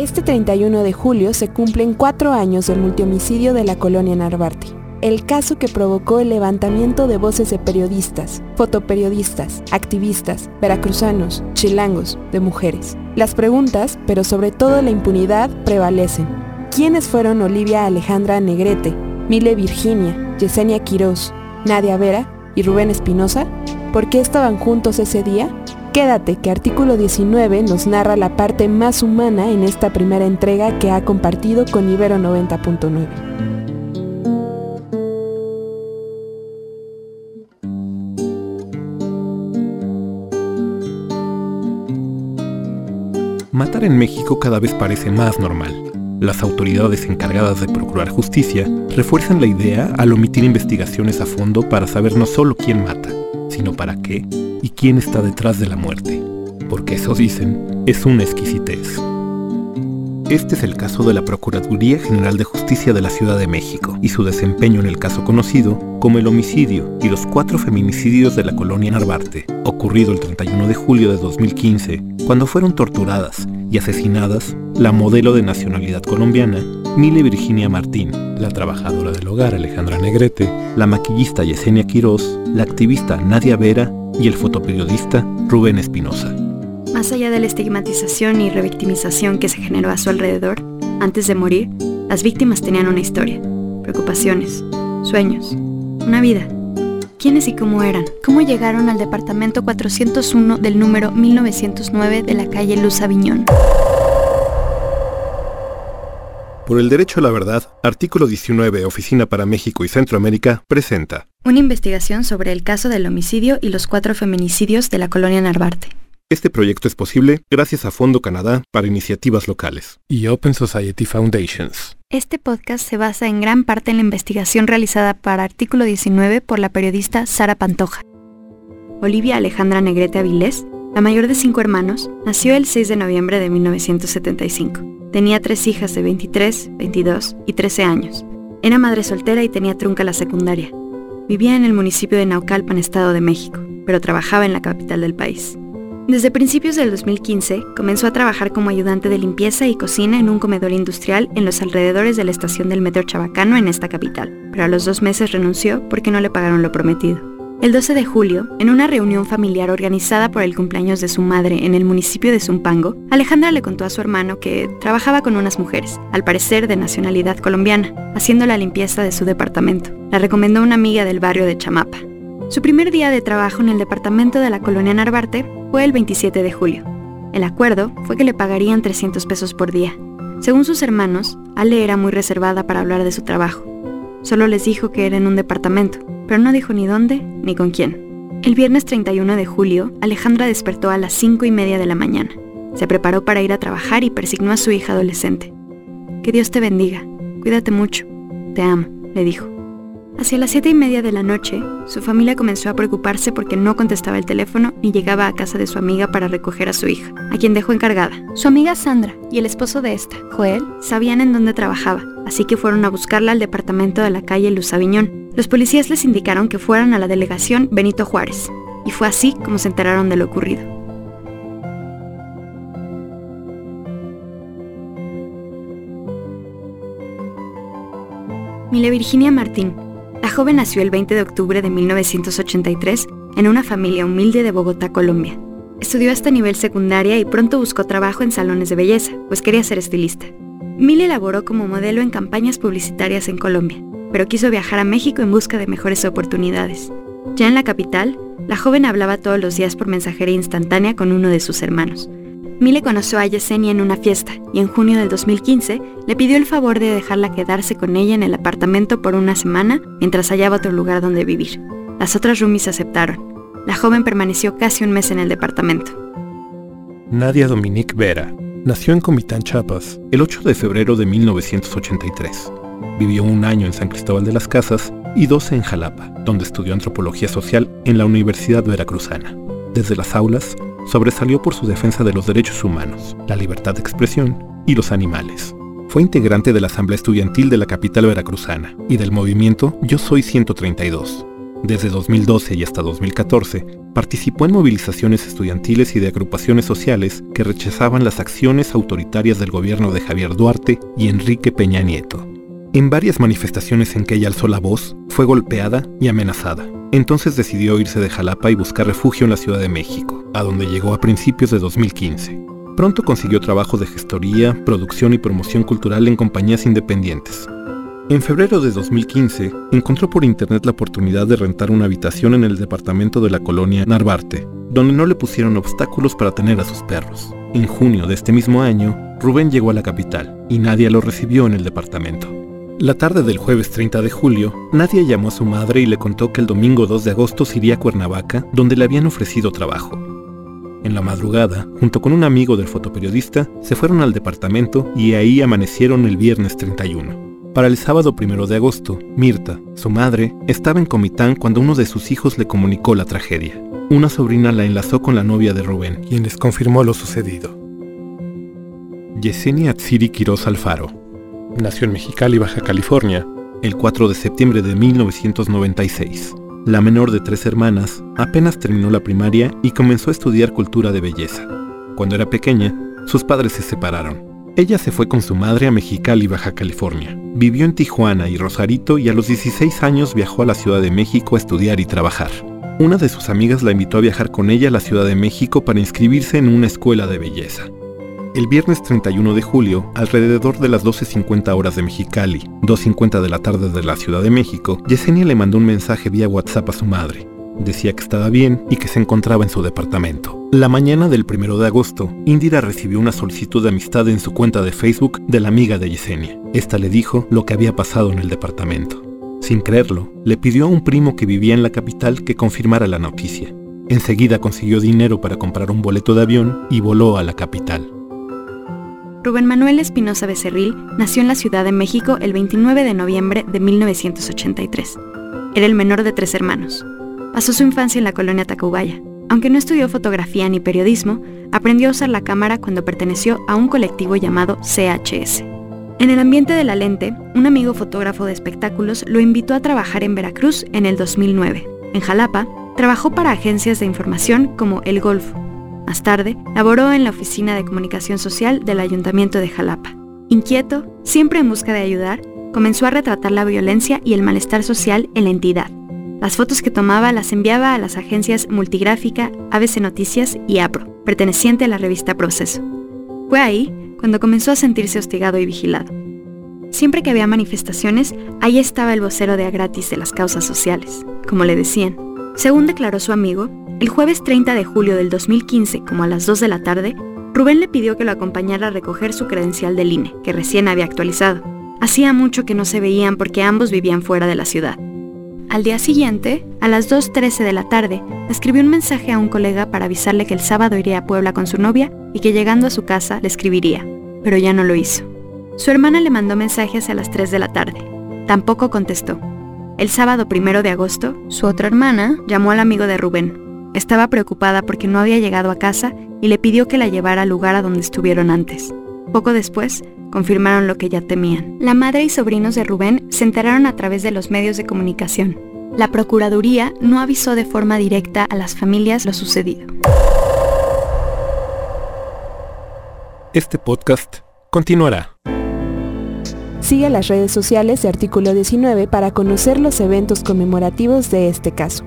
Este 31 de julio se cumplen cuatro años del multihomicidio de la colonia Narvarte. El caso que provocó el levantamiento de voces de periodistas, fotoperiodistas, activistas, veracruzanos, chilangos, de mujeres. Las preguntas, pero sobre todo la impunidad, prevalecen. ¿Quiénes fueron Olivia Alejandra Negrete, Mile Virginia, Yesenia Quirós, Nadia Vera y Rubén Espinosa? ¿Por qué estaban juntos ese día? Quédate que artículo 19 nos narra la parte más humana en esta primera entrega que ha compartido con Ibero 90.9. Matar en México cada vez parece más normal. Las autoridades encargadas de procurar justicia refuerzan la idea al omitir investigaciones a fondo para saber no solo quién mata, sino para qué y quién está detrás de la muerte, porque eso dicen es una exquisitez. Este es el caso de la Procuraduría General de Justicia de la Ciudad de México y su desempeño en el caso conocido como el homicidio y los cuatro feminicidios de la colonia Narvarte, ocurrido el 31 de julio de 2015, cuando fueron torturadas y asesinadas la modelo de nacionalidad colombiana Mile Virginia Martín, la trabajadora del hogar Alejandra Negrete, la maquillista Yesenia Quirós, la activista Nadia Vera y el fotoperiodista Rubén Espinosa. Más allá de la estigmatización y revictimización que se generó a su alrededor, antes de morir, las víctimas tenían una historia, preocupaciones, sueños, una vida. ¿Quiénes y cómo eran? ¿Cómo llegaron al departamento 401 del número 1909 de la calle Luz Aviñón? Por el derecho a la verdad, artículo 19, Oficina para México y Centroamérica, presenta Una investigación sobre el caso del homicidio y los cuatro feminicidios de la colonia Narvarte. Este proyecto es posible gracias a Fondo Canadá para iniciativas locales y Open Society Foundations. Este podcast se basa en gran parte en la investigación realizada para Artículo 19 por la periodista Sara Pantoja. Olivia Alejandra Negrete Avilés, la mayor de cinco hermanos, nació el 6 de noviembre de 1975. Tenía tres hijas de 23, 22 y 13 años. Era madre soltera y tenía trunca la secundaria. Vivía en el municipio de Naucalpan, Estado de México, pero trabajaba en la capital del país. Desde principios del 2015 comenzó a trabajar como ayudante de limpieza y cocina en un comedor industrial en los alrededores de la estación del metro Chabacano en esta capital, pero a los dos meses renunció porque no le pagaron lo prometido. El 12 de julio, en una reunión familiar organizada por el cumpleaños de su madre en el municipio de Zumpango, Alejandra le contó a su hermano que trabajaba con unas mujeres, al parecer de nacionalidad colombiana, haciendo la limpieza de su departamento. La recomendó una amiga del barrio de Chamapa. Su primer día de trabajo en el departamento de la colonia Narvarte fue el 27 de julio. El acuerdo fue que le pagarían 300 pesos por día. Según sus hermanos, Ale era muy reservada para hablar de su trabajo. Solo les dijo que era en un departamento, pero no dijo ni dónde ni con quién. El viernes 31 de julio, Alejandra despertó a las 5 y media de la mañana. Se preparó para ir a trabajar y persignó a su hija adolescente. Que Dios te bendiga, cuídate mucho, te amo, le dijo. Hacia las siete y media de la noche, su familia comenzó a preocuparse porque no contestaba el teléfono ni llegaba a casa de su amiga para recoger a su hija, a quien dejó encargada. Su amiga Sandra y el esposo de esta, Joel, sabían en dónde trabajaba, así que fueron a buscarla al departamento de la calle Luz Aviñón. Los policías les indicaron que fueran a la delegación Benito Juárez, y fue así como se enteraron de lo ocurrido. Mile Virginia Martín la joven nació el 20 de octubre de 1983 en una familia humilde de Bogotá, Colombia. Estudió hasta nivel secundaria y pronto buscó trabajo en salones de belleza, pues quería ser estilista. Mil elaboró como modelo en campañas publicitarias en Colombia, pero quiso viajar a México en busca de mejores oportunidades. Ya en la capital, la joven hablaba todos los días por mensajería instantánea con uno de sus hermanos. Mile conoció a Yesenia en una fiesta y en junio del 2015 le pidió el favor de dejarla quedarse con ella en el apartamento por una semana mientras hallaba otro lugar donde vivir. Las otras roomies aceptaron. La joven permaneció casi un mes en el departamento. Nadia Dominique Vera nació en Comitán, Chiapas, el 8 de febrero de 1983. Vivió un año en San Cristóbal de las Casas y 12 en Jalapa, donde estudió antropología social en la Universidad Veracruzana. Desde las aulas, sobresalió por su defensa de los derechos humanos, la libertad de expresión y los animales. Fue integrante de la Asamblea Estudiantil de la capital veracruzana y del movimiento Yo Soy 132. Desde 2012 y hasta 2014, participó en movilizaciones estudiantiles y de agrupaciones sociales que rechazaban las acciones autoritarias del gobierno de Javier Duarte y Enrique Peña Nieto. En varias manifestaciones en que ella alzó la voz, fue golpeada y amenazada. Entonces decidió irse de Jalapa y buscar refugio en la Ciudad de México, a donde llegó a principios de 2015. Pronto consiguió trabajo de gestoría, producción y promoción cultural en compañías independientes, en febrero de 2015, encontró por internet la oportunidad de rentar una habitación en el departamento de la colonia Narvarte, donde no le pusieron obstáculos para tener a sus perros. En junio de este mismo año, Rubén llegó a la capital y nadie lo recibió en el departamento. La tarde del jueves 30 de julio, Nadia llamó a su madre y le contó que el domingo 2 de agosto se iría a Cuernavaca, donde le habían ofrecido trabajo. En la madrugada, junto con un amigo del fotoperiodista, se fueron al departamento y ahí amanecieron el viernes 31. Para el sábado primero de agosto, Mirta, su madre, estaba en Comitán cuando uno de sus hijos le comunicó la tragedia. Una sobrina la enlazó con la novia de Rubén, quien les confirmó lo sucedido. Yesenia Atsiri Quiroz Alfaro nació en Mexicali, Baja California, el 4 de septiembre de 1996. La menor de tres hermanas, apenas terminó la primaria y comenzó a estudiar cultura de belleza. Cuando era pequeña, sus padres se separaron. Ella se fue con su madre a Mexicali, Baja California. Vivió en Tijuana y Rosarito y a los 16 años viajó a la Ciudad de México a estudiar y trabajar. Una de sus amigas la invitó a viajar con ella a la Ciudad de México para inscribirse en una escuela de belleza. El viernes 31 de julio, alrededor de las 12.50 horas de Mexicali, 2.50 de la tarde de la Ciudad de México, Yesenia le mandó un mensaje vía WhatsApp a su madre. Decía que estaba bien y que se encontraba en su departamento. La mañana del 1 de agosto, Indira recibió una solicitud de amistad en su cuenta de Facebook de la amiga de Yesenia. Esta le dijo lo que había pasado en el departamento. Sin creerlo, le pidió a un primo que vivía en la capital que confirmara la noticia. Enseguida consiguió dinero para comprar un boleto de avión y voló a la capital. Rubén Manuel Espinosa Becerril nació en la Ciudad de México el 29 de noviembre de 1983. Era el menor de tres hermanos. Pasó su infancia en la colonia Tacubaya. Aunque no estudió fotografía ni periodismo, aprendió a usar la cámara cuando perteneció a un colectivo llamado CHS. En el ambiente de la lente, un amigo fotógrafo de espectáculos lo invitó a trabajar en Veracruz en el 2009. En Jalapa, trabajó para agencias de información como El Golfo. Más tarde, laboró en la Oficina de Comunicación Social del Ayuntamiento de Jalapa. Inquieto, siempre en busca de ayudar, comenzó a retratar la violencia y el malestar social en la entidad las fotos que tomaba las enviaba a las agencias Multigráfica, ABC Noticias y APRO, perteneciente a la revista Proceso. Fue ahí cuando comenzó a sentirse hostigado y vigilado. Siempre que había manifestaciones, ahí estaba el vocero de a gratis de las causas sociales, como le decían. Según declaró su amigo, el jueves 30 de julio del 2015, como a las 2 de la tarde, Rubén le pidió que lo acompañara a recoger su credencial del INE, que recién había actualizado. Hacía mucho que no se veían porque ambos vivían fuera de la ciudad. Al día siguiente, a las 2.13 de la tarde, escribió un mensaje a un colega para avisarle que el sábado iría a Puebla con su novia y que llegando a su casa le escribiría, pero ya no lo hizo. Su hermana le mandó mensajes a las 3 de la tarde. Tampoco contestó. El sábado primero de agosto, su otra hermana llamó al amigo de Rubén. Estaba preocupada porque no había llegado a casa y le pidió que la llevara al lugar a donde estuvieron antes. Poco después, confirmaron lo que ya temían. La madre y sobrinos de Rubén se enteraron a través de los medios de comunicación. La Procuraduría no avisó de forma directa a las familias lo sucedido. Este podcast continuará. Sigue las redes sociales de Artículo 19 para conocer los eventos conmemorativos de este caso.